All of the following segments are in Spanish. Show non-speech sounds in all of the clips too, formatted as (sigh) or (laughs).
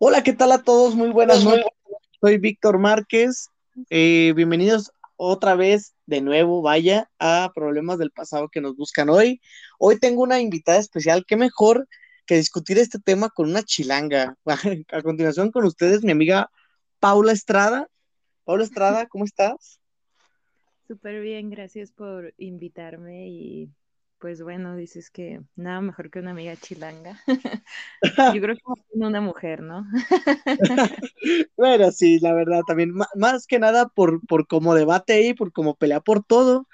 Hola, ¿qué tal a todos? Muy buenas noches. Soy Víctor Márquez. Eh, bienvenidos otra vez, de nuevo, vaya, a Problemas del Pasado que nos buscan hoy. Hoy tengo una invitada especial. Qué mejor que discutir este tema con una chilanga. (laughs) A continuación con ustedes, mi amiga Paula Estrada. Paula Estrada, ¿cómo estás? Súper bien, gracias por invitarme y pues bueno, dices que nada mejor que una amiga chilanga. (laughs) Yo creo (laughs) que una mujer, ¿no? (laughs) bueno, sí, la verdad, también, más que nada por, por cómo debate y por cómo pelea por todo,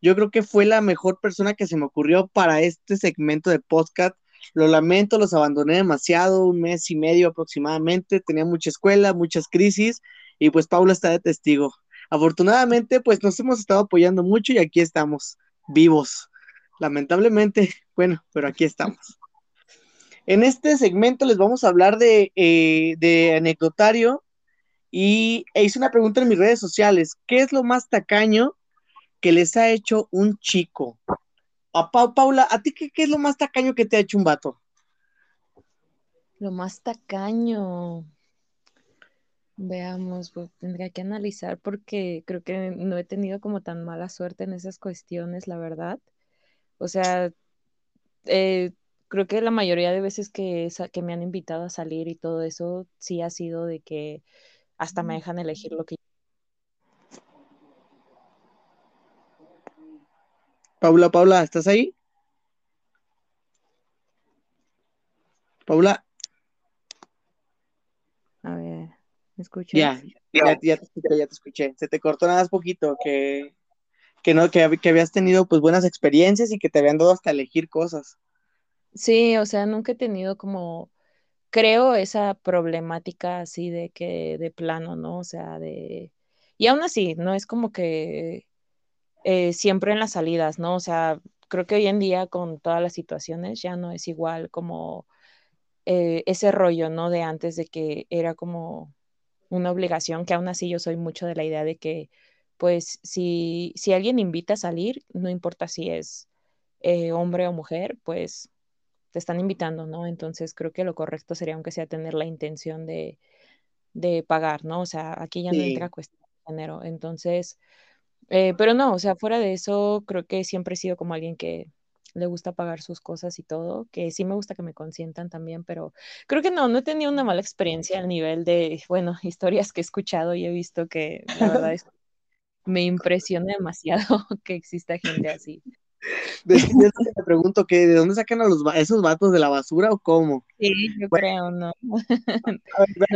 yo creo que fue la mejor persona que se me ocurrió para este segmento de podcast. Lo lamento, los abandoné demasiado, un mes y medio aproximadamente, tenía mucha escuela, muchas crisis, y pues Paula está de testigo. Afortunadamente, pues nos hemos estado apoyando mucho y aquí estamos, vivos lamentablemente, (laughs) bueno, pero aquí estamos. En este segmento les vamos a hablar de, eh, anecdotario y e hice una pregunta en mis redes sociales. ¿Qué es lo más tacaño que les ha hecho un chico? A Paula, ¿a ti qué, es lo más tacaño que te ha hecho un vato? Lo más tacaño. Veamos, pues, tendría que analizar porque creo que no he tenido como tan mala suerte en esas cuestiones, la verdad. O sea, eh, creo que la mayoría de veces que, que me han invitado a salir y todo eso, sí ha sido de que hasta me dejan elegir lo que Paula, Paula, ¿estás ahí? Paula. A ver, ¿me escuchas? Ya, ya, ya, te escuché, ya te escuché. Se te cortó nada más poquito, que que no, que, habías tenido pues buenas experiencias y que te habían dado hasta elegir cosas. Sí, o sea, nunca he tenido como, creo, esa problemática así de que, de plano, ¿no? O sea, de... Y aún así, no es como que eh, siempre en las salidas, ¿no? O sea, creo que hoy en día con todas las situaciones ya no es igual como eh, ese rollo, ¿no? De antes de que era como una obligación, que aún así yo soy mucho de la idea de que pues si, si alguien invita a salir, no importa si es eh, hombre o mujer, pues te están invitando, ¿no? Entonces creo que lo correcto sería, aunque sea tener la intención de, de pagar, ¿no? O sea, aquí ya no entra cuestión de género. Entonces, eh, pero no, o sea, fuera de eso, creo que siempre he sido como alguien que le gusta pagar sus cosas y todo, que sí me gusta que me consientan también, pero creo que no, no he tenido una mala experiencia al nivel de, bueno, (laughs) historias que he escuchado y he visto que la verdad es me impresiona demasiado (laughs) que exista gente así. (laughs) te pregunto que de dónde sacan a los esos vatos de la basura o cómo. Sí, yo creo, no. (laughs)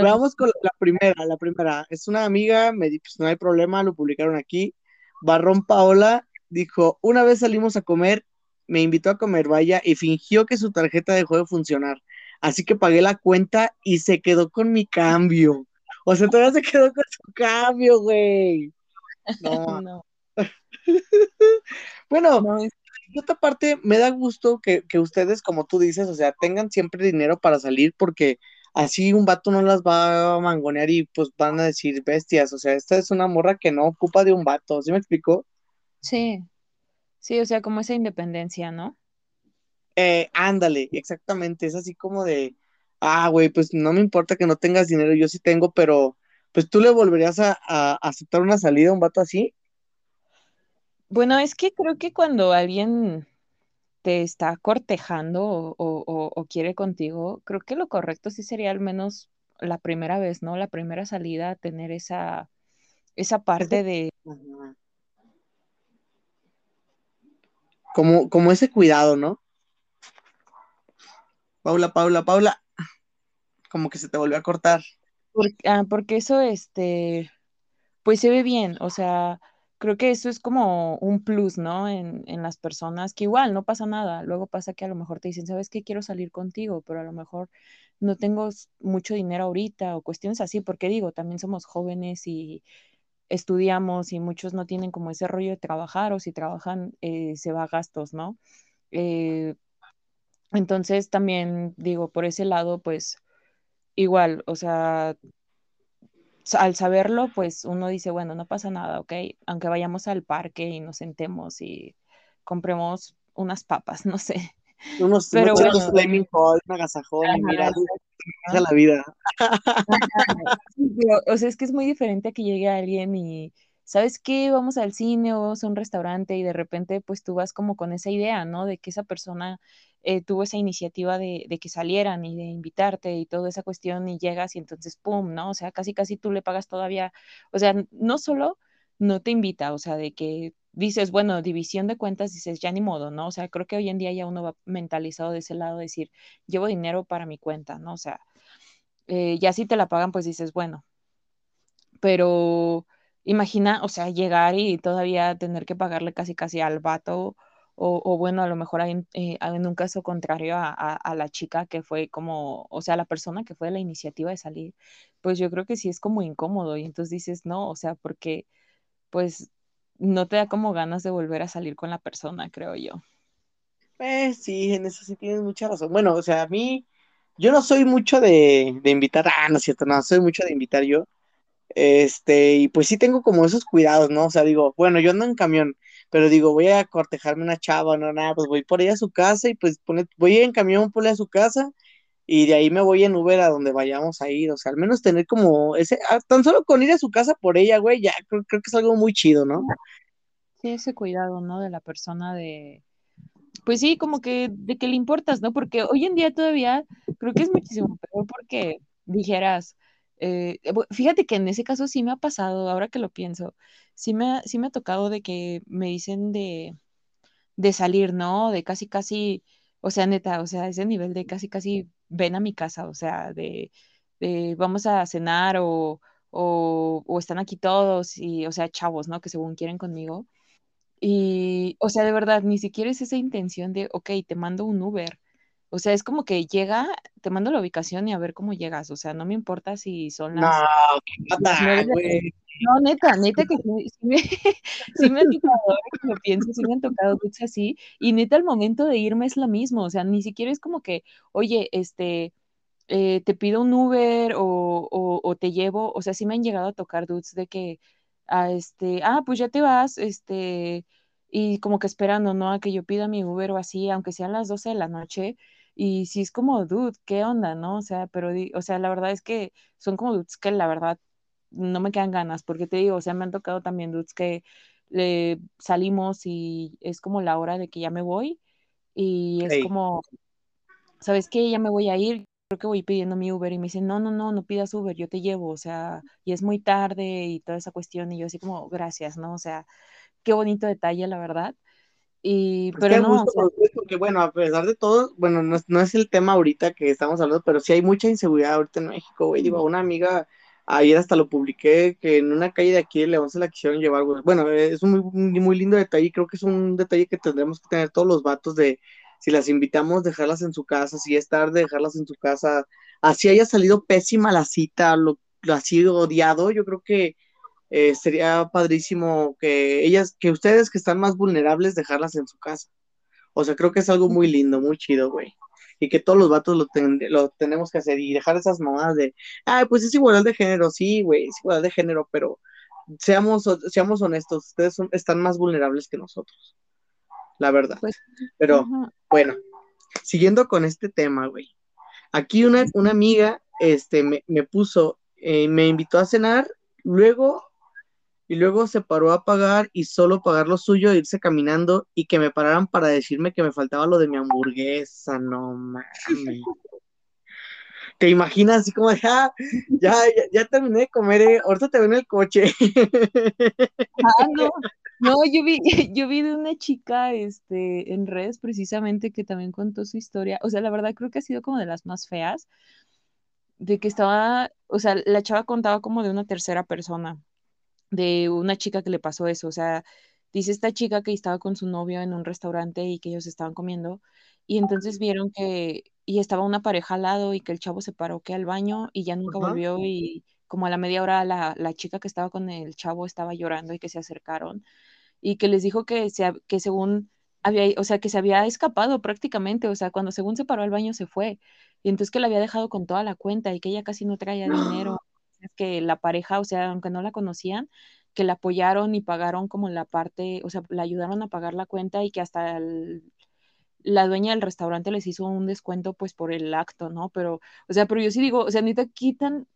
vamos con la primera, la primera. Es una amiga, me pues no hay problema, lo publicaron aquí. Barrón Paola dijo, una vez salimos a comer, me invitó a comer, vaya, y fingió que su tarjeta dejó de funcionar. Así que pagué la cuenta y se quedó con mi cambio. O sea, todavía se quedó con su cambio, güey. No. (laughs) (laughs) bueno, de otra parte, me da gusto que, ustedes, como tú dices, o sea, tengan siempre dinero para salir porque así un vato no las va a mangonear y pues van a decir bestias, o sea, esta es una morra que no ocupa de un vato, ¿sí me explicó? Sí, sí, o sea, como esa independencia, ¿no? Eh, ándale, exactamente, es así como de, ah, güey, pues no me importa que no tengas dinero, yo sí tengo, pero pues tú le volverías a, aceptar una salida a un vato así. Bueno, es que creo que cuando alguien te está cortejando o, quiere contigo, creo que lo correcto sí sería al menos la primera vez, ¿no? La primera salida, tener esa, esa parte de... Como, como ese cuidado, ¿no? Paula, Paula, Paula. Como que se te volvió a cortar. Ah, porque, eso, este, pues se ve bien, o sea, creo que eso es como un plus, ¿no? En, en, las personas, que igual no pasa nada. Luego pasa que a lo mejor te dicen, ¿sabes qué? Quiero salir contigo, pero a lo mejor no tengo mucho dinero ahorita o cuestiones así, porque digo, también somos jóvenes y estudiamos y muchos no tienen como ese rollo de trabajar o si trabajan eh, se va a gastos, ¿no? Eh, entonces también digo, por ese lado, pues igual, o sea, al saberlo, pues uno dice, bueno, no pasa nada, ¿ok? Aunque vayamos al parque y nos sentemos y compremos unas papas, (laughs) no sé. Unos, Pero bueno, flaming hot, un agasajón, y mira. la vida. (laughs) o sea, es que es muy diferente a que llegue alguien y, ¿sabes qué? Vamos al cine o vamos a un restaurante y de repente pues tú vas como con esa idea, ¿no? De que esa persona eh, tuvo esa iniciativa de, que salieran y de invitarte y toda esa cuestión y llegas y entonces, ¡pum!, ¿no? O sea, casi, casi tú le pagas todavía, o sea, no solo no te invita, o sea, de que dices, bueno, división de cuentas, dices, ya ni modo, ¿no? O sea, creo que hoy en día ya uno va mentalizado de ese lado, decir, llevo dinero para mi cuenta, ¿no? O sea, eh, ya si te la pagan, pues dices, bueno, pero imagina, o sea, llegar y todavía tener que pagarle casi casi al vato, o, bueno, a lo mejor hay, eh, en un caso contrario a, a, la chica que fue como, o sea, la persona que fue la iniciativa de salir, pues yo creo que sí es como incómodo y entonces dices, no, o sea, porque pues no te da como ganas de volver a salir con la persona, creo yo. Eh, sí, en eso sí tienes mucha razón. Bueno, o sea, a mí, yo no soy mucho de, de invitar, ah, no es cierto, no, soy mucho de invitar yo. Este, y pues sí tengo como esos cuidados, ¿no? O sea, digo, bueno, yo ando en camión, pero digo, voy a cortejarme una chava, no, nada, pues voy por ella a su casa y pues pone, voy en camión por a su casa y de ahí me voy en Uber a donde vayamos a ir, o sea, al menos tener como ese, ah, tan solo con ir a su casa por ella, güey, ya creo, creo que es algo muy chido, ¿no? Sí, ese cuidado, ¿no? De la persona de, pues sí, como que de que le importas, ¿no? Porque hoy en día todavía creo que es muchísimo peor porque dijeras, eh, fíjate que en ese caso sí me ha pasado, ahora que lo pienso, sí me, sí me ha tocado de que me dicen de, de salir, ¿no? De casi, casi, o sea, neta, o sea, ese nivel de casi, casi ven a mi casa, o sea, de, de vamos a cenar o, o, o, están aquí todos y, o sea, chavos, ¿no? Que según quieren conmigo. Y, o sea, de verdad, ni siquiera es esa intención de, ok, te mando un Uber. O sea, es como que llega, te mando la ubicación y a ver cómo llegas. O sea, no me importa si son las. No, qué güey. No, neta, neta que (laughs) sí, me, (laughs) sí me han tocado, lo pienso, sí me han tocado dudes así. Y neta, el momento de irme es lo mismo. O sea, ni siquiera es como que, oye, este, eh, te pido un Uber o, o, o, te llevo. O sea, sí me han llegado a tocar dudes de que, a este, ah, pues ya te vas, este, y como que esperando, ¿no? A que yo pida mi Uber o así, aunque sean las 12 de la noche, y si es como, dude, ¿qué onda, no? O sea, pero, o sea, la verdad es que son como dudes que la verdad no me quedan ganas, porque te digo, o sea, me han tocado también dudes que le salimos y es como la hora de que ya me voy, y es como, ¿sabes qué? Ya me voy a ir, creo que voy pidiendo mi Uber y me dicen, no, no, no, no pidas Uber, yo te llevo, o sea, y es muy tarde y toda esa cuestión, y yo así como, gracias, ¿no? O sea, qué bonito detalle, la verdad. Y, pues pero no, bueno, a pesar de todo, bueno, no es, no es el tema ahorita que estamos hablando, pero sí hay mucha inseguridad ahorita en México, güey. Digo, una amiga, ayer hasta lo publiqué, que en una calle de aquí de León se la quisieron llevar, güey. Bueno, es un muy, muy lindo detalle, creo que es un detalle que tendremos que tener todos los vatos de, si las invitamos, dejarlas en su casa, si es tarde, dejarlas en su casa, así haya salido pésima la cita, lo, lo ha sido odiado, yo creo que eh, sería padrísimo que ellas, que ustedes que están más vulnerables, dejarlas en su casa. O sea, creo que es algo muy lindo, muy chido, güey. Y que todos los vatos lo, lo tenemos que hacer y dejar esas mamadas de, ay, pues es igualdad de género, sí, güey, es igualdad de género, pero seamos, seamos honestos, ustedes están más vulnerables que nosotros la verdad. Pues, Pero bueno, siguiendo con este tema, güey. Aquí una, una amiga este, me, me puso, eh, me invitó a cenar, luego, y luego se paró a pagar y solo pagar lo suyo, e irse caminando y que me pararan para decirme que me faltaba lo de mi hamburguesa, no mames. ¿Te imaginas así como, ah, ya, ya, ya, terminé de comer, eh, ahorita te veo en el coche? Ah, no, no, yo vi, (laughs) yo vi de una chica este, en redes precisamente que también contó su historia. O sea, la verdad creo que ha sido como de las más feas. De que estaba, o sea, la chava contaba como de una tercera persona, de una chica que le pasó eso. O sea, dice esta chica que estaba con su novio en un restaurante y que ellos estaban comiendo. Y entonces vieron que, y estaba una pareja al lado y que el chavo se paró que al baño y ya nunca volvió y como a la media hora la, la, chica que estaba con el chavo estaba llorando y que se acercaron y que les dijo que, se, que según había, o sea, que se había escapado prácticamente, o sea, cuando según se paró al baño se fue, y entonces que la había dejado con toda la cuenta y que ella casi no traía (gasps) dinero, que la pareja, o sea, aunque no la conocían, que la apoyaron y pagaron como la parte, o sea, la ayudaron a pagar la cuenta y que hasta la dueña del restaurante les hizo un descuento pues por el acto, ¿no? Pero, o sea, pero yo sí digo, o sea, ni te quitan,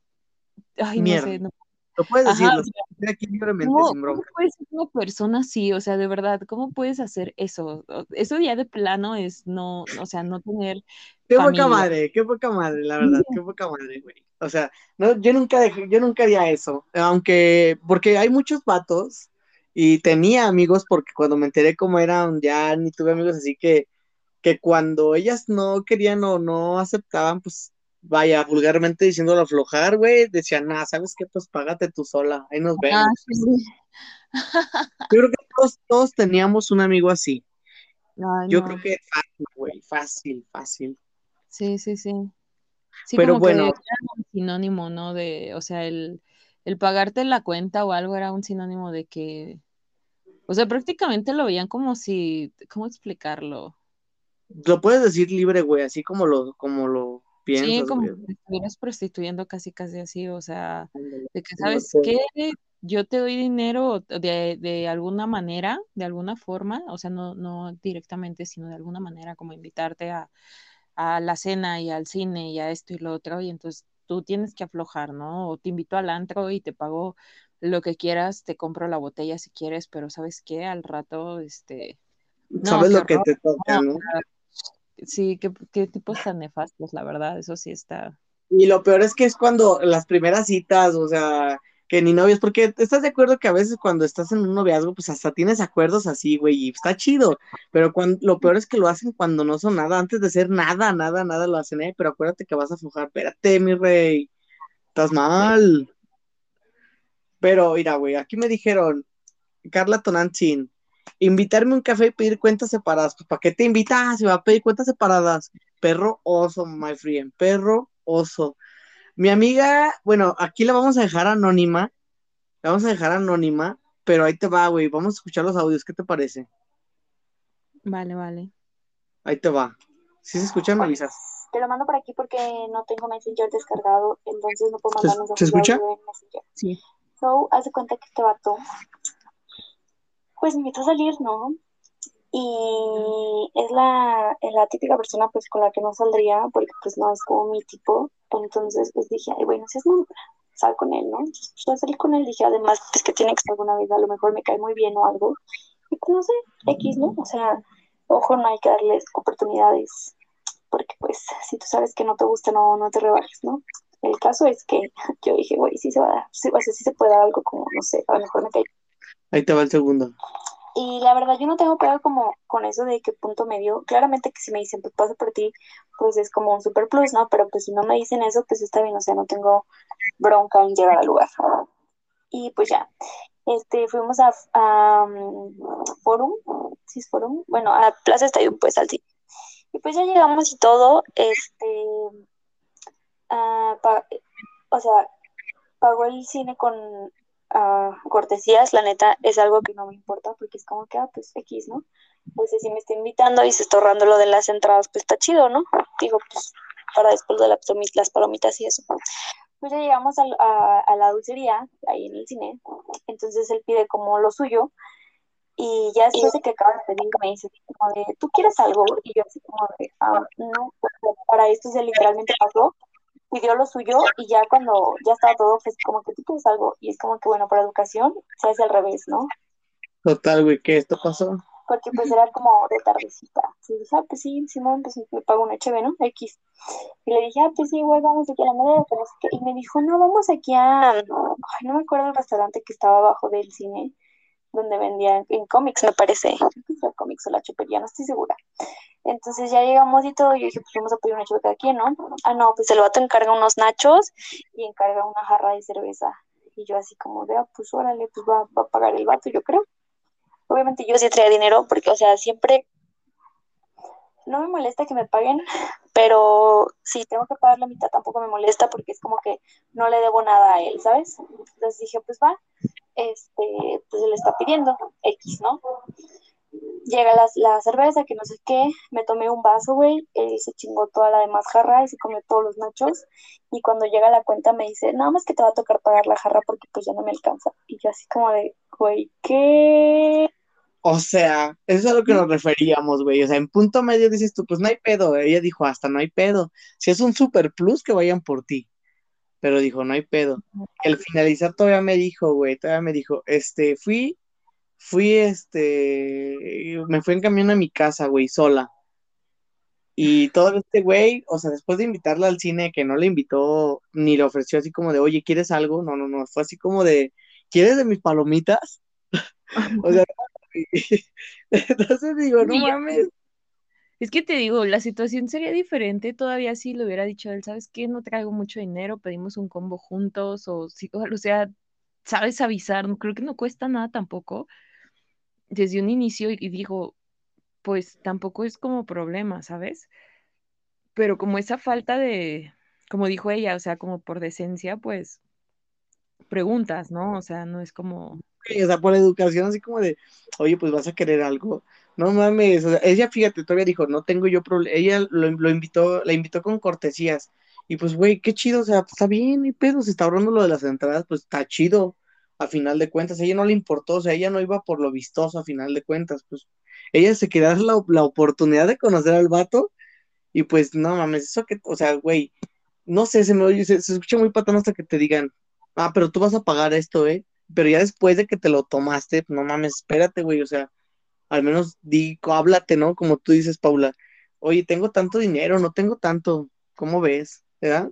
ay, no sé, no, lo puedes decir, lo aquí libremente, ¿cómo, sin ¿Cómo puedes ser una persona así? O sea, de verdad, ¿cómo puedes hacer eso? Eso ya de plano es no, o sea, no tener. Qué poca madre, qué poca madre, la verdad, qué poca madre, güey. O sea, no, yo nunca dejé, yo nunca haría eso. Aunque, porque hay muchos vatos y tenía amigos, porque cuando me enteré cómo eran, ya ni tuve amigos así que, que cuando ellas no querían o no aceptaban, pues vaya, vulgarmente diciéndolo aflojar, güey, decían, nada, ¿sabes qué? Pues págate tú sola, ahí nos vemos. (laughs) Yo creo que todos, todos teníamos un amigo así. Yo creo que fácil, güey, fácil, fácil. Sí, sí, sí. sí Pero bueno. un sinónimo, ¿no? De, o sea, el, el pagarte la cuenta o algo era un sinónimo de que, o sea, prácticamente lo veían como si, ¿cómo explicarlo? Lo puedes decir libre, güey, así como lo, como lo sí, como que estuvieras prostituyendo casi, casi así, o sea, de que, ¿sabes qué? Yo te doy dinero de, de, alguna manera, de alguna forma, o sea, no, no directamente, sino de alguna manera, como invitarte a, a la cena y al cine y a esto y lo otro, y entonces tú tienes que aflojar, ¿no? O te invito al antro y te pago lo que quieras, te compro la botella si quieres, pero ¿sabes qué? Al rato, este... ¿Sabes lo que te toca, no? Sí, qué, qué tipos tan nefastos, la verdad, eso sí está. Y lo peor es que es cuando las primeras citas, o sea, que ni novios, porque estás de acuerdo que a veces cuando estás en un noviazgo, pues hasta tienes acuerdos así, güey, y está chido, pero cuando, lo peor es que lo hacen cuando no son nada, antes de ser nada, nada, nada lo hacen, eh, pero acuérdate que vas a aflojar, espérate, mi rey, estás mal. Pero, mira, güey, aquí me dijeron, Carla Tonantzin, invitarme un café y pedir cuentas separadas. Pues, ¿para qué te invitas? Si va a pedir cuentas separadas. Perro oso, my friend. Perro oso. Mi amiga, bueno, aquí la vamos a dejar anónima. La vamos a dejar anónima, pero ahí te va, güey. Vamos a escuchar los audios. ¿Qué te parece? Vale, vale. Ahí te va. Si se escuchan, me avisas. Te lo mando por aquí porque no tengo Messenger descargado, entonces no puedo mandar ¿Se, ¿se escucha? Sí. So, haz de cuenta que este vato pues me invitó a salir, ¿no? Y es la, la típica persona pues con la que no saldría porque pues no es como mi tipo. Entonces pues dije, ay, bueno, si es mamá, sal con él, ¿no? Entonces pues, a salir con él, dije, además, pues que tiene que ser alguna vez, a lo mejor me cae muy bien o algo. Y pues no sé, X, ¿no? O sea, ojo, no hay que darles oportunidades porque pues si tú sabes que no te gusta, no, no te rebajes, ¿no? El caso es que (laughs) yo dije, güey, sí se va a dar, sí, sí se puede dar algo como, no sé, a lo mejor me cae Ahí te va el segundo. Y la verdad, yo no tengo peor como con eso de qué punto medio. Claramente que si me dicen, pues paso por ti, pues es como un super plus, ¿no? Pero pues si no me dicen eso, pues está bien, o sea, no tengo bronca en llegar al lugar. Y pues ya, este, fuimos a, Forum, ¿sí es Forum? Bueno, a Plaza Estadio, pues al cine. Y pues ya llegamos y todo, este, uh, o sea, pagó el cine con cortesías, la neta, es algo que no me importa porque es como que, ah, pues X, ¿no? Pues si me está invitando y se está ahorrando lo de las entradas, pues está chido, ¿no? Digo, pues para después de las palomitas y eso. Pues ya llegamos a, a, la dulcería, ahí en el cine, entonces él pide como lo suyo, y ya después de que acaba de pedir, me dice, como de, ¿tú quieres algo? Y yo así como de, ah, no, para esto se literalmente pasó, pidió lo suyo y ya cuando ya estaba todo, pues como que tú tienes algo y es como que bueno, para educación se hace al revés, ¿no? Total, güey, ¿qué esto pasó? Porque pues era como de tardecita. Y dije, ah, pues sí, Simón, pues me pago un HB, ¿no? X. Y le dije, ah, pues sí, güey, vamos aquí a la madera, Y me dijo, no, vamos aquí a, ay, no me acuerdo el restaurante que estaba abajo del cine donde vendían en cómics, me parece. Que cómics o la chupería, no estoy segura. Entonces ya llegamos y todo, yo dije, pues vamos a pedir una chupa cada quien, ¿no? Ah, no, pues el vato encarga unos nachos y encarga una jarra de cerveza. Y yo así como de, ah, pues órale, pues va, va a pagar el vato, yo creo. Obviamente yo sí traía dinero, porque, o sea, siempre no me molesta que me paguen, pero si tengo que pagar la mitad tampoco me molesta porque es como que no le debo nada a él, ¿sabes? Entonces dije, pues va, este, pues le está pidiendo X, ¿no? Llega la, la, cerveza, que no sé qué, me tomé un vaso, güey, él se chingó toda la demás jarra y se comió todos los nachos, y cuando llega la cuenta me dice, nada más que te va a tocar pagar la jarra porque pues ya no me alcanza, y yo así como de, güey, ¿qué? O sea, eso es a lo que nos referíamos, güey. O sea, en punto medio dices tú, pues no hay pedo. Ella dijo, hasta no hay pedo. Si es un super plus, que vayan por ti. Pero dijo, no hay pedo. al finalizar todavía me dijo, güey, todavía me dijo, este, fui, fui, este, me fui en camión a mi casa, güey, sola. Y todo este güey, o sea, después de invitarla al cine, que no le invitó ni le ofreció así como de, oye, ¿quieres algo? No, no, no, fue así como de, ¿quieres de mis palomitas? (laughs) o sea, (laughs) (laughs) entonces digo, no mames. Es que te digo, la situación sería diferente todavía si le hubiera dicho a él, ¿sabes qué? No traigo mucho dinero, pedimos un combo juntos, o, o sea, sabes avisar, creo que no cuesta nada tampoco. Desde un inicio y dijo, pues tampoco es como problema, ¿sabes? Pero como esa falta de, como dijo ella, o sea, como por decencia, pues preguntas, ¿no? O sea, no es como... o sea, por educación, así como de, oye, pues vas a querer algo. No mames, o sea, ella, fíjate, todavía dijo, no tengo yo problema. Ella lo, invitó, la invitó con cortesías. Y pues, güey, qué chido, o sea, pues, está bien, y pedo, se está ahorrando lo de las entradas, pues está chido, a final de cuentas. A ella no le importó, o sea, ella no iba por lo vistoso, a final de cuentas, pues ella se quería la, la oportunidad de conocer al vato. Y pues, no mames, eso que, o sea, güey, no sé, se me oye, se, escucha muy patón hasta que te digan, ah, pero tú vas a pagar esto, ¿eh? Pero ya después de que te lo tomaste, no mames, espérate, güey, o sea, al menos digo, háblate, ¿no? Como tú dices, Paula, oye, tengo tanto dinero, no tengo tanto, ¿cómo ves? ¿Verdad?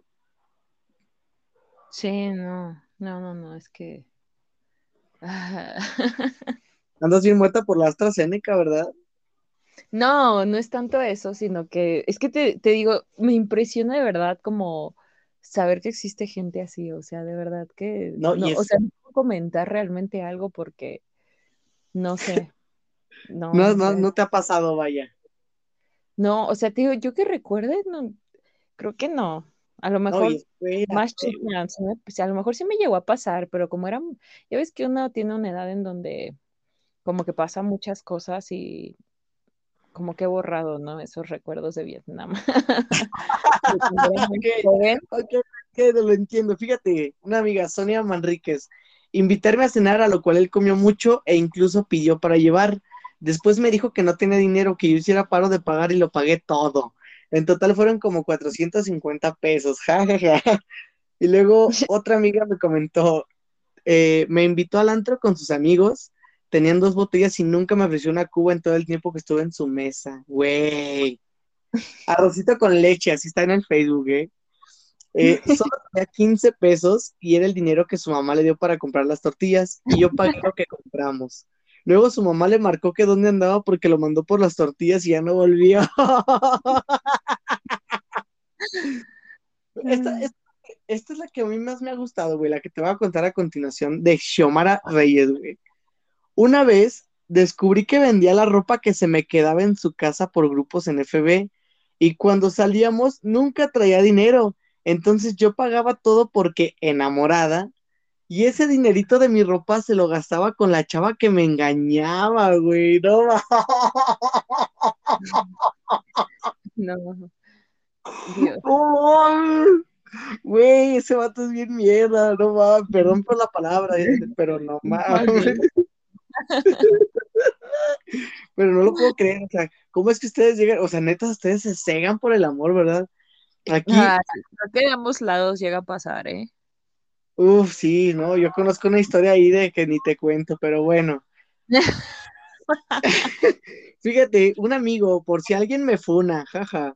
Sí, no, no, no, no, es que... (laughs) Andas bien muerta por la AstraZeneca, ¿verdad? No, no es tanto eso, sino que es que te, te digo, me impresiona de verdad como saber que existe gente así, o sea, de verdad que no, o sea, no puedo comentar realmente algo porque no sé. No, no, no, no te ha pasado, vaya. No, o sea, te digo, yo que recuerde, no, creo que no. A lo mejor más pues, a lo mejor sí me llegó a pasar, pero como era, ya ves que uno tiene una edad en donde como que pasan muchas cosas y como que he borrado, ¿no? Esos recuerdos de Vietnam. (laughs) ok, ok, lo entiendo. Fíjate, una amiga, Sonia Manríquez, invitarme a cenar, a lo cual él comió mucho e incluso pidió para llevar. Después me dijo que no tenía dinero, que yo hiciera paro de pagar y lo pagué todo. En total fueron como 450 pesos, (laughs) Y luego (laughs) otra amiga me comentó, eh, me invitó al antro con sus amigos tenían dos botellas y nunca me ofreció una cuba en todo el tiempo que estuve en su mesa. Güey. (laughs) Arrocito con leche, así está en el Facebook, ¿eh? eh solo tenía 15 pesos y era el dinero que su mamá le dio para comprar las tortillas y yo pagué lo que compramos. Luego su mamá le marcó que dónde andaba porque lo mandó por las tortillas y ya no volvió. (laughs) esta, esta, es la que a mí más me ha gustado, güey, la que te voy a contar a continuación de Xiomara Reyes, güey. Una vez descubrí que vendía la ropa que se me quedaba en su casa por grupos en FB y cuando salíamos nunca traía dinero. Entonces yo pagaba todo porque enamorada y ese dinerito de mi ropa se lo gastaba con la chava que me engañaba, güey. No. (laughs) No. Dios. güey, ese vato es bien mierda, no va, perdón por la palabra, pero no (laughs) mames. (laughs) Pero no lo puedo creer, o sea, ¿cómo es que ustedes llegan? O sea, neta, ustedes se cegan por el amor, ¿verdad? Aquí. Ah, que de ambos lados llega a pasar, ¿eh? Uf, sí, no, yo conozco una historia ahí de que ni te cuento, pero bueno. (laughs) Fíjate, un amigo, por si alguien me funa, jaja.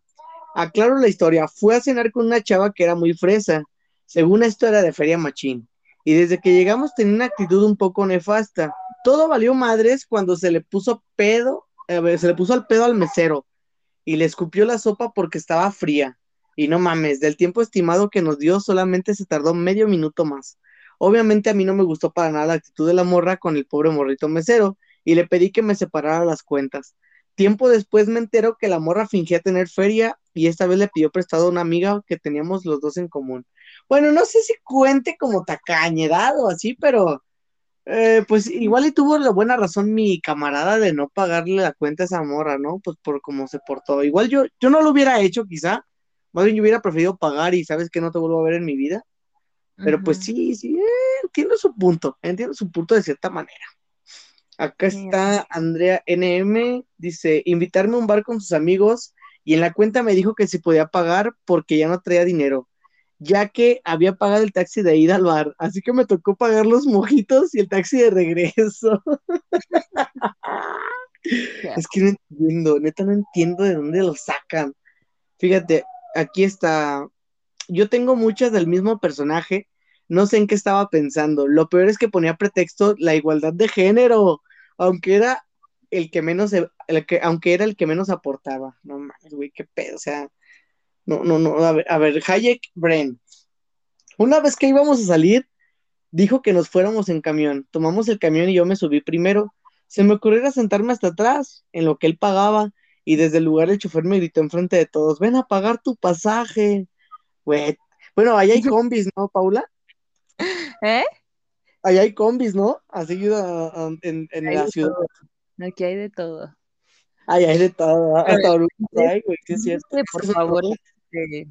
Aclaro la historia, fue a cenar con una chava que era muy fresa. Según esto era de Feria Machín. Y desde que llegamos tenía una actitud un poco nefasta todo valió madres cuando se le puso pedo, eh, se le puso al pedo al mesero y le escupió la sopa porque estaba fría. Y no mames, del tiempo estimado que nos dio solamente se tardó medio minuto más. Obviamente a mí no me gustó para nada la actitud de la morra con el pobre morrito mesero y le pedí que me separara las cuentas. Tiempo después me entero que la morra fingía tener feria y esta vez le pidió prestado a una amiga que teníamos los dos en común. Bueno, no sé si cuente como tacañedad o así, pero eh, pues igual y tuvo la buena razón mi camarada de no pagarle la cuenta a esa morra, ¿no? Pues por cómo se portó. Igual yo, yo no lo hubiera hecho, quizá. Más bien yo hubiera preferido pagar y sabes que no te vuelvo a ver en mi vida. Pero pues sí, sí, eh, entiendo su punto, entiendo su punto de cierta manera. Acá está Andrea NM, dice, invitarme a un bar con sus amigos y en la cuenta me dijo que si podía pagar porque ya no traía dinero, ya que había pagado el taxi de ida al bar, así que me tocó pagar los mojitos y el taxi de regreso. (laughs) es que no entiendo, neta no entiendo de dónde lo sacan. Fíjate, aquí está, yo tengo muchas del mismo personaje, no sé en qué estaba pensando. Lo peor es que ponía pretexto la igualdad de género, aunque era el que menos, el que, aunque era el que menos aportaba. No mames, güey, qué pedo, o sea, no, no, no, a ver, a ver, Hayek Bren. Una vez que íbamos a salir, dijo que nos fuéramos en camión. Tomamos el camión y yo me subí primero. Se me ocurrió sentarme hasta atrás, en lo que él pagaba, y desde el lugar el chofer me gritó enfrente de todos, ven a pagar tu pasaje. Güey, bueno, ahí hay (laughs) combis, ¿no, Paula? ¿Eh? Allá hay combis, ¿no? Así en, en la ciudad. Aquí hay de todo. Ahí hay de todo. Hasta güey, sí es cierto. Por favor, este,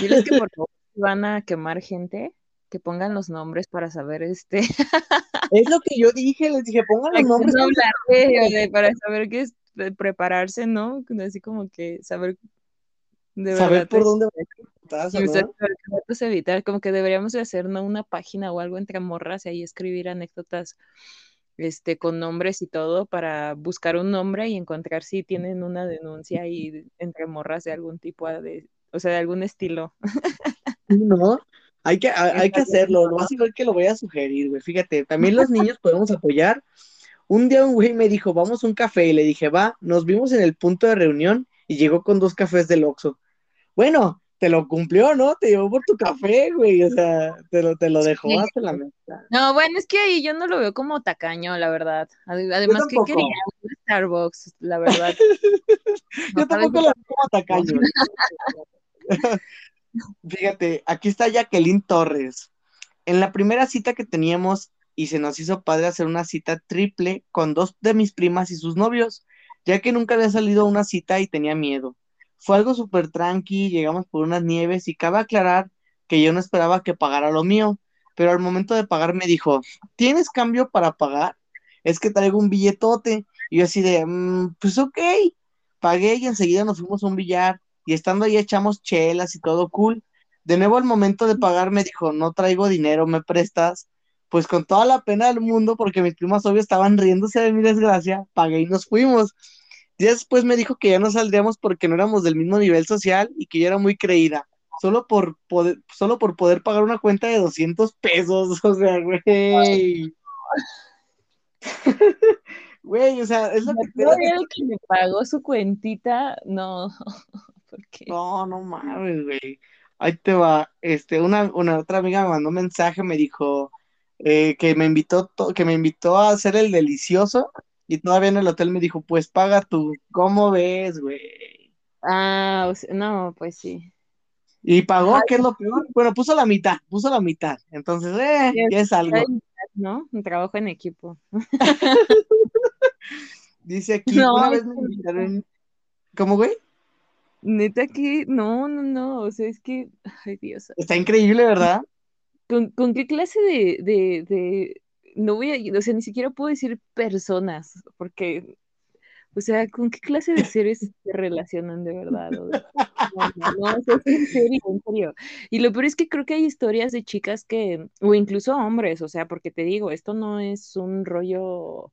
diles que por favor van a quemar gente, que pongan los nombres para saber este. Es lo que yo dije, les dije, pongan los nombres. para saber qué es prepararse, ¿no? Así como que saber de saber por dónde y evitar, como que deberíamos de hacer ¿no? una página o algo entre morras y ahí escribir anécdotas este, con nombres y todo para buscar un nombre y encontrar si tienen una denuncia y entre morras de algún tipo de, o sea, de algún estilo. No, hay que, hay que hacerlo, lo a ver que lo voy a sugerir, güey. Fíjate, también los niños podemos apoyar. Un día un güey me dijo, vamos a un café, y le dije, va, nos vimos en el punto de reunión y llegó con dos cafés del Oxxo. Bueno, te lo cumplió, ¿no? Te llevó por tu café, güey, o sea, te lo, te lo dejó hasta la mesa. No, bueno, es que ahí yo no lo veo como tacaño, la verdad. Además, que quería? Un Starbucks, la verdad. (laughs) yo tampoco lo veo como tacaño. (laughs) Fíjate, aquí está Jacqueline Torres. En la primera cita que teníamos y se nos hizo padre hacer una cita triple con dos de mis primas y sus novios, ya que nunca había salido a una cita y tenía miedo. Fue algo súper tranqui, llegamos por unas nieves y cabe aclarar que yo no esperaba que pagara lo mío, pero al momento de pagar me dijo, ¿tienes cambio para pagar? Es que traigo un billetote. Y yo así de, mm, pues ok, pagué y enseguida nos fuimos a un billar y estando ahí echamos chelas y todo cool. De nuevo al momento de pagar me dijo, no traigo dinero, ¿me prestas? Pues con toda la pena del mundo, porque mis primas obvio estaban riéndose de mi desgracia, pagué y nos fuimos. Días después me dijo que ya no saldríamos porque no éramos del mismo nivel social y que yo era muy creída. Solo por poder, solo por poder pagar una cuenta de 200 pesos. (laughs) O sea, güey. (laughs) Güey, o sea, es lo que... No el que me pagó su cuentita, no. (laughs) No, no mames, güey. Ahí te va. Este, una, una otra amiga me mandó un mensaje, me dijo eh, que me invitó, que me invitó a hacer el delicioso y todavía en el hotel me dijo, pues paga tú. ¿Cómo ves, güey? Ah, no, pues sí. Y pagó, ¿qué es lo peor? Bueno, puso la mitad, puso la mitad. Entonces, eh, ya es algo. ¿No? Un trabajo en equipo. (laughs) Dice aquí, una vez me invitaron. ¿Cómo, güey? Neta que, no, no, no, o sea, es que, ay Dios. Está increíble, ¿verdad? ¿Con, con qué clase de, de, de, no voy a, o sea, ni siquiera puedo decir personas, porque, o sea, ¿con qué clase de seres se relacionan de verdad? no, no, en serio, en serio. Y lo peor es que creo que hay historias de chicas que, o incluso hombres, o sea, porque te digo, esto no es un rollo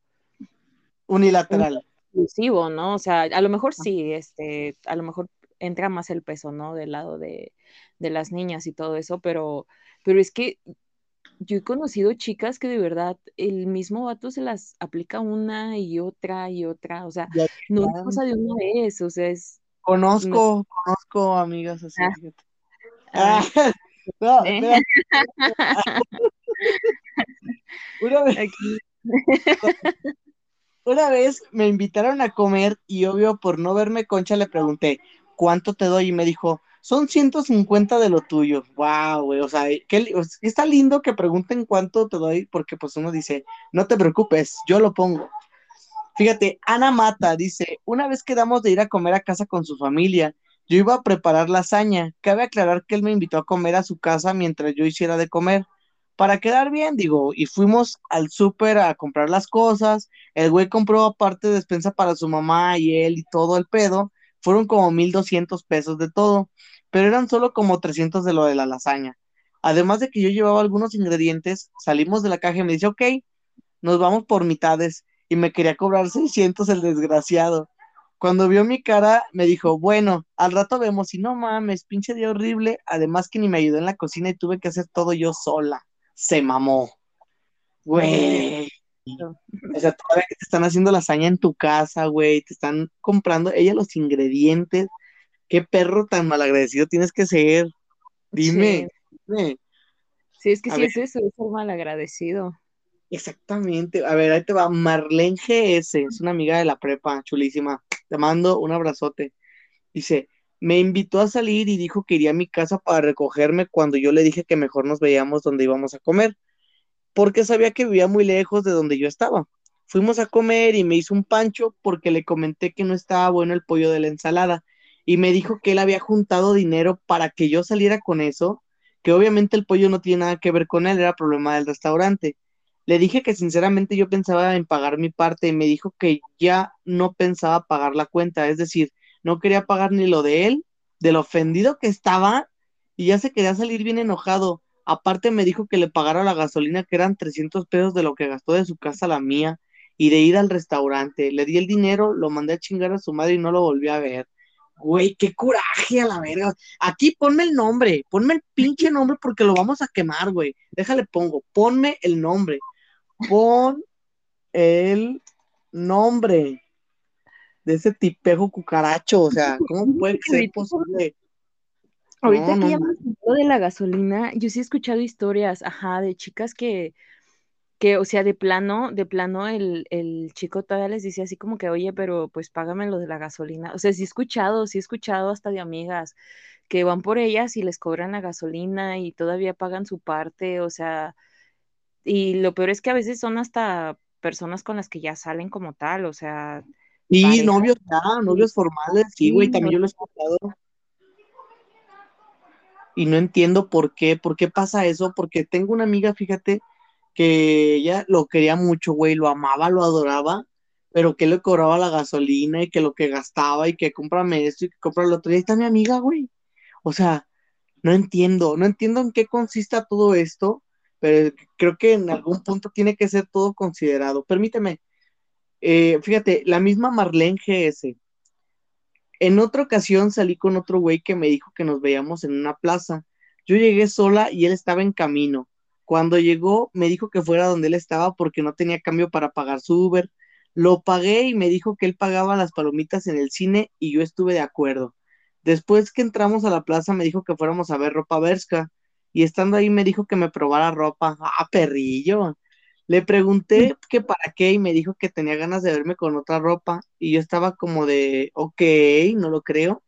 unilateral. Exclusivo, ¿no? O sea, a lo mejor sí, este, a lo mejor entra más el peso, ¿no? Del lado de, de las niñas y todo eso, pero, pero es que yo he conocido chicas que de verdad el mismo vato se las aplica una y otra y otra, o sea, no es cosa de una vez, o sea, es... Conozco, conozco amigas así. Ah. Ah, (laughs) ¿Eh? (laughs) una, vez, (laughs) una vez me invitaron a comer y obvio por no verme concha le pregunté, ¿cuánto te doy? Y me dijo, son 150 de lo tuyo. Wow, güey. O sea, está lindo que pregunten cuánto te doy, porque pues uno dice, no te preocupes, yo lo pongo. Fíjate, Ana Mata dice, una vez quedamos de ir a comer a casa con su familia, yo iba a preparar lasaña. Cabe aclarar que él me invitó a comer a su casa mientras yo hiciera de comer. para quedar bien, digo, y fuimos al súper a comprar las cosas, el güey compró aparte despensa para su mamá y él y todo el pedo, fueron como 1200 pesos de todo, pero eran solo como 300 de lo de la lasaña. Además de que yo llevaba algunos ingredientes, salimos de la caja y me dice, ok, nos vamos por mitades, y me quería cobrar 600 el desgraciado. Cuando vio mi cara, me dijo, bueno, al rato vemos, y no mames, pinche día horrible, además que ni me ayudó en la cocina y tuve que hacer todo yo sola se mamó. Güey. O sea, todavía te están haciendo lasaña en tu casa, güey, te están comprando ella los ingredientes. Qué perro tan malagradecido tienes que ser. Dime, sí. Sí, es que sí es eso, es ser malagradecido. Exactamente. A ver, ahí te va. Marlene GS, es una amiga de la prepa, chulísima. Te mando un abrazote. Dice, me invitó a salir y dijo que iría a mi casa para recogerme cuando yo le dije que mejor nos veíamos donde íbamos a comer, porque sabía que vivía muy lejos de donde yo estaba. Fuimos a comer y me hizo un pancho porque le comenté que no estaba bueno el pollo de la ensalada y me dijo que él había juntado dinero para que yo saliera con eso, que obviamente el pollo no tiene nada que ver con él, era problema del restaurante. Le dije que sinceramente yo pensaba en pagar mi parte y me dijo que ya no pensaba pagar la cuenta, es decir, no quería pagar ni lo de él, del ofendido que estaba, y ya se quería salir bien enojado. Aparte me dijo que le pagara la gasolina, que eran 300 pesos de lo que gastó de su casa a la mía, y de ir al restaurante. Le di el dinero, lo mandé a chingar a su madre y no lo volví a ver. Güey, qué coraje a la verga. Aquí ponme el nombre, ponme el pinche nombre porque lo vamos a quemar, güey. Déjale pongo, ponme el nombre. Pon el nombre de ese tipejo cucaracho, o sea, ¿cómo puede (laughs) ser posible? Ahorita que ya no. de la gasolina, yo sí he escuchado historias, ajá, de chicas que, que, o sea, de plano, de plano el, el chico todavía les dice así como que, oye, pero pues págame lo de la gasolina. O sea, sí he escuchado, sí he escuchado hasta de amigas que van por ellas y les cobran la gasolina y todavía pagan su parte, o sea, y lo peor es que a veces son hasta personas con las que ya salen como tal, o sea, y novios ya, novios formales, sí, güey, también yo lo he escuchado. Y no entiendo por qué, por qué pasa eso, porque tengo una amiga, fíjate, que ella lo quería mucho, güey, lo amaba, lo adoraba, pero que le cobraba la gasolina y que lo que gastaba y que cómprame esto y que compra lo otro. Y ahí está mi amiga, güey. O sea, no entiendo, no entiendo en qué consista todo esto, pero creo que en algún punto tiene que ser todo considerado. Permíteme, eh, fíjate, la misma Marlene GS. En otra ocasión salí con otro güey que me dijo que nos veíamos en una plaza. Yo llegué sola y él estaba en camino. Cuando llegó, me dijo que fuera donde él estaba porque no tenía cambio para pagar su Uber. Lo pagué y me dijo que él pagaba las palomitas en el cine y yo estuve de acuerdo. Después que entramos a la plaza, me dijo que fuéramos a ver ropa Berska y estando ahí me dijo que me probara ropa. Ah, perrillo. Le pregunté que para qué y me dijo que tenía ganas de verme con otra ropa y yo estaba como de, ok, no lo creo.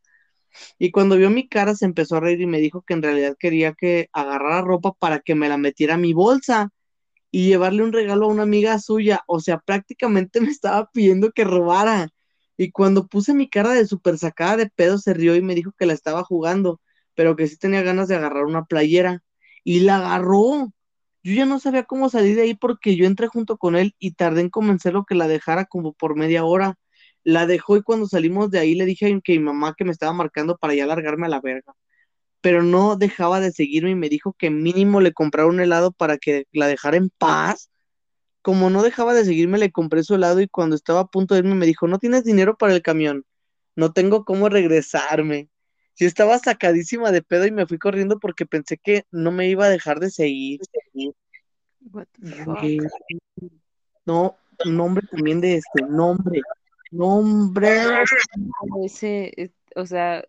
Y cuando vio mi cara se empezó a reír y me dijo que en realidad quería que agarrara ropa para que me la metiera a mi bolsa y llevarle un regalo a una amiga suya. O sea, prácticamente me estaba pidiendo que robara. Y cuando puse mi cara de súper sacada de pedo, se rió y me dijo que la estaba jugando, pero que sí tenía ganas de agarrar una playera. Y la agarró. Yo ya no sabía cómo salir de ahí porque yo entré junto con él y tardé en convencerlo que la dejara como por media hora. La dejó y cuando salimos de ahí le dije que mi mamá que me estaba marcando para ya largarme a la verga. Pero no dejaba de seguirme y me dijo que mínimo le comprara un helado para que la dejara en paz. Como no dejaba de seguirme, le compré su helado y cuando estaba a punto de irme me dijo, no tienes dinero para el camión, no tengo cómo regresarme. Si estaba sacadísima de pedo y me fui corriendo porque pensé que no me iba a dejar de seguir. No, nombre también de este, nombre, nombre. Ese, eh, o sea,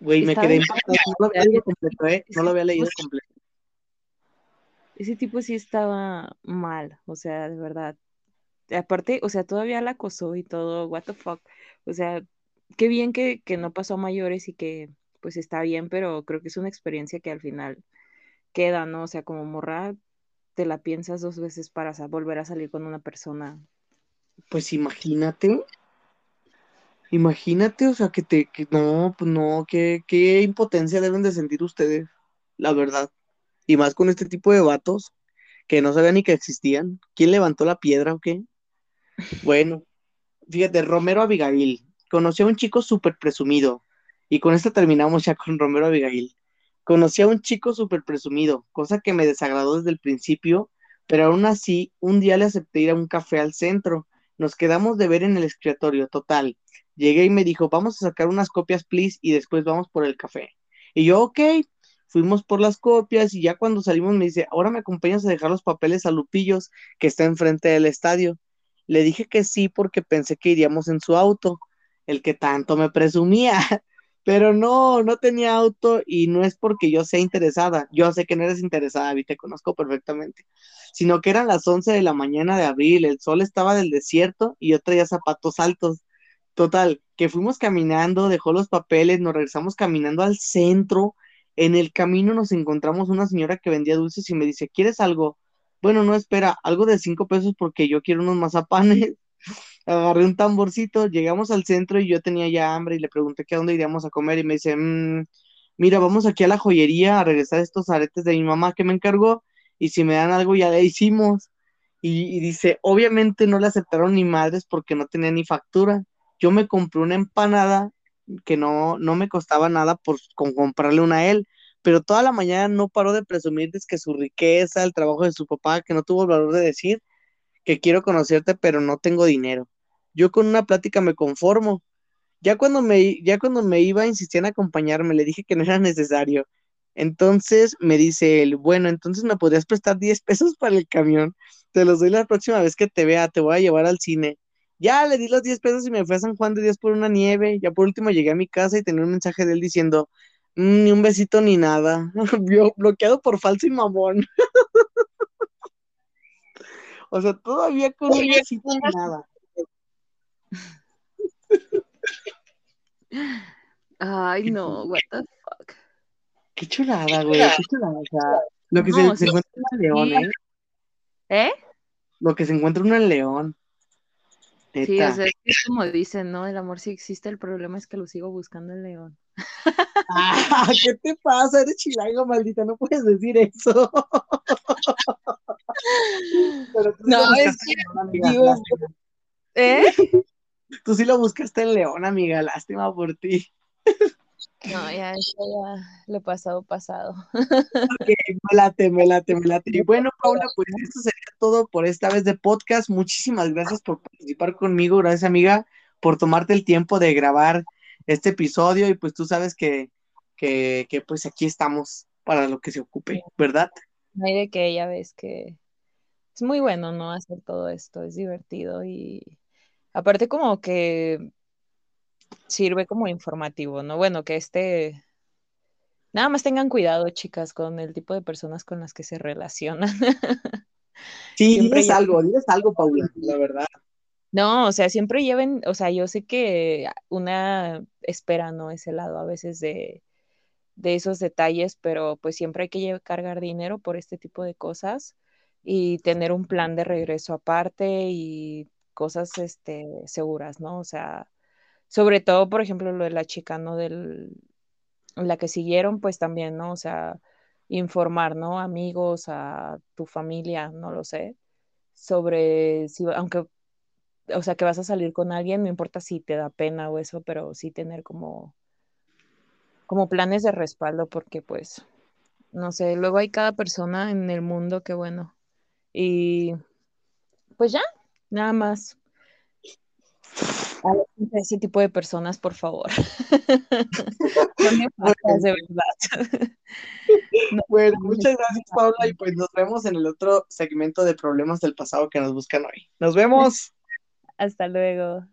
güey, me quedé no lo había leído completo, ¿eh? No lo había leído completo. Ese tipo sí estaba mal, o sea, de verdad. Aparte, o sea, todavía la acosó y todo, what the fuck. O sea, qué bien que, que no pasó a mayores y que pues está bien, pero creo que es una experiencia que al final queda, ¿no? O sea, como morra, te la piensas dos veces para volver a salir con una persona. Pues imagínate, imagínate, o sea, que te, que no, pues no, qué, qué impotencia deben de sentir ustedes, la verdad. Y más con este tipo de vatos que no sabían ni que existían. ¿Quién levantó la piedra o qué? Bueno, fíjate, Romero Abigail. Conoció a un chico súper presumido. Y con esto terminamos ya con Romero Abigail. Conocí a un chico súper presumido, cosa que me desagradó desde el principio, pero aún así, un día le acepté ir a un café al centro. Nos quedamos de ver en el escritorio, total. Llegué y me dijo, vamos a sacar unas copias, please, y después vamos por el café. Y yo, ok, fuimos por las copias y ya cuando salimos me dice, ahora me acompañas a dejar los papeles a Lupillos, que está enfrente del estadio. Le dije que sí porque pensé que iríamos en su auto, el que tanto me presumía, (laughs) pero no, no tenía auto y no es porque yo sea interesada, yo sé que no eres interesada y te conozco perfectamente, sino que eran las 11 de la mañana de abril, el sol estaba del desierto y yo traía zapatos altos. Total, que fuimos caminando, dejó los papeles, nos regresamos caminando al centro, en el camino nos encontramos una señora que vendía dulces y me dice, ¿quieres algo? Bueno, no, espera, algo de cinco pesos porque yo quiero unos mazapanes. Agarré un tamborcito, llegamos al centro y yo tenía ya hambre y le pregunté que a dónde iríamos a comer y me dice, mm, mira, vamos aquí a la joyería a regresar estos aretes de mi mamá que me encargó y si me dan algo ya le hicimos. Y, dice, obviamente no le aceptaron ni madres porque no tenía ni factura. Yo me compré una empanada que no, no me costaba nada por con comprarle una a él, pero toda la mañana no paró de presumir de que su riqueza, el trabajo de su papá, que no tuvo el valor de decir que quiero conocerte, pero no tengo dinero. Yo con una plática me conformo. Ya cuando me, ya cuando me iba, insistía en acompañarme, le dije que no era necesario. Entonces me dice él, bueno, entonces me podrías prestar 10 pesos para el camión. Te los doy la próxima vez que te vea, te voy a llevar al cine. Ya le di los 10 pesos y me fui a San Juan de Dios por una nieve. Ya por último llegué a mi casa y tenía un mensaje de él diciendo, "Mm, ni un besito ni nada. (laughs) Yo bloqueado por falso y mamón. (laughs) o sea, todavía con un besito ni nada. Ay, no, what the fuck. Qué chulada, güey, qué chulada. O sea, lo que No, se, se sí, encuentra en León, ¿eh? ¿Eh? Lo que se encuentra en León. Sí, o sea, es que como dicen, ¿no? El amor sí existe, el problema es que lo sigo buscando en León. (laughs) Ah, ¿qué te pasa? Eres chilango, maldita, no puedes decir eso. (laughs) Pero No, lo es amiga, digo. ¿Eh? Tú sí lo buscaste en León, amiga, lástima por ti. No, ya, eso ya lo pasado, pasado. Ok, me late, me late, me late. Y bueno, Paula, pues esto sería todo por esta vez de podcast. Muchísimas gracias por participar conmigo. Gracias, amiga, por tomarte el tiempo de grabar este episodio. Y pues tú sabes que, que, que pues aquí estamos para lo que se ocupe, ¿verdad? No hay de que ya ves que es muy bueno, ¿no? Hacer todo esto, es divertido y aparte como que sirve como informativo, ¿no? Bueno, que este... Nada más tengan cuidado, chicas, con el tipo de personas con las que se relacionan. (laughs) Sí, Siempre diles algo, diles algo, Paula, la verdad. No, o sea, siempre lleven, o sea, yo sé que una espera, ¿no? Ese lado a veces de, de esos detalles, pero pues siempre hay que lle- cargar dinero por este tipo de cosas y tener un plan de regreso aparte y cosas, este, seguras, ¿no? O sea, sobre todo, por ejemplo, lo de la chica, ¿no? Del, la que siguieron, pues también, ¿no? O sea, informar, ¿no? Amigos, a tu familia, no lo sé, sobre si, aunque o sea, que vas a salir con alguien, no importa si te da pena o eso, pero sí tener como, como planes de respaldo, porque pues, no sé, luego hay cada persona en el mundo que bueno. Y pues ya, nada más. De ese tipo de personas, por favor. (laughs) De verdad. No, Bueno, no, muchas gracias, Paula, y pues nos vemos en el otro segmento de problemas del pasado que nos buscan hoy. Nos vemos. Hasta luego.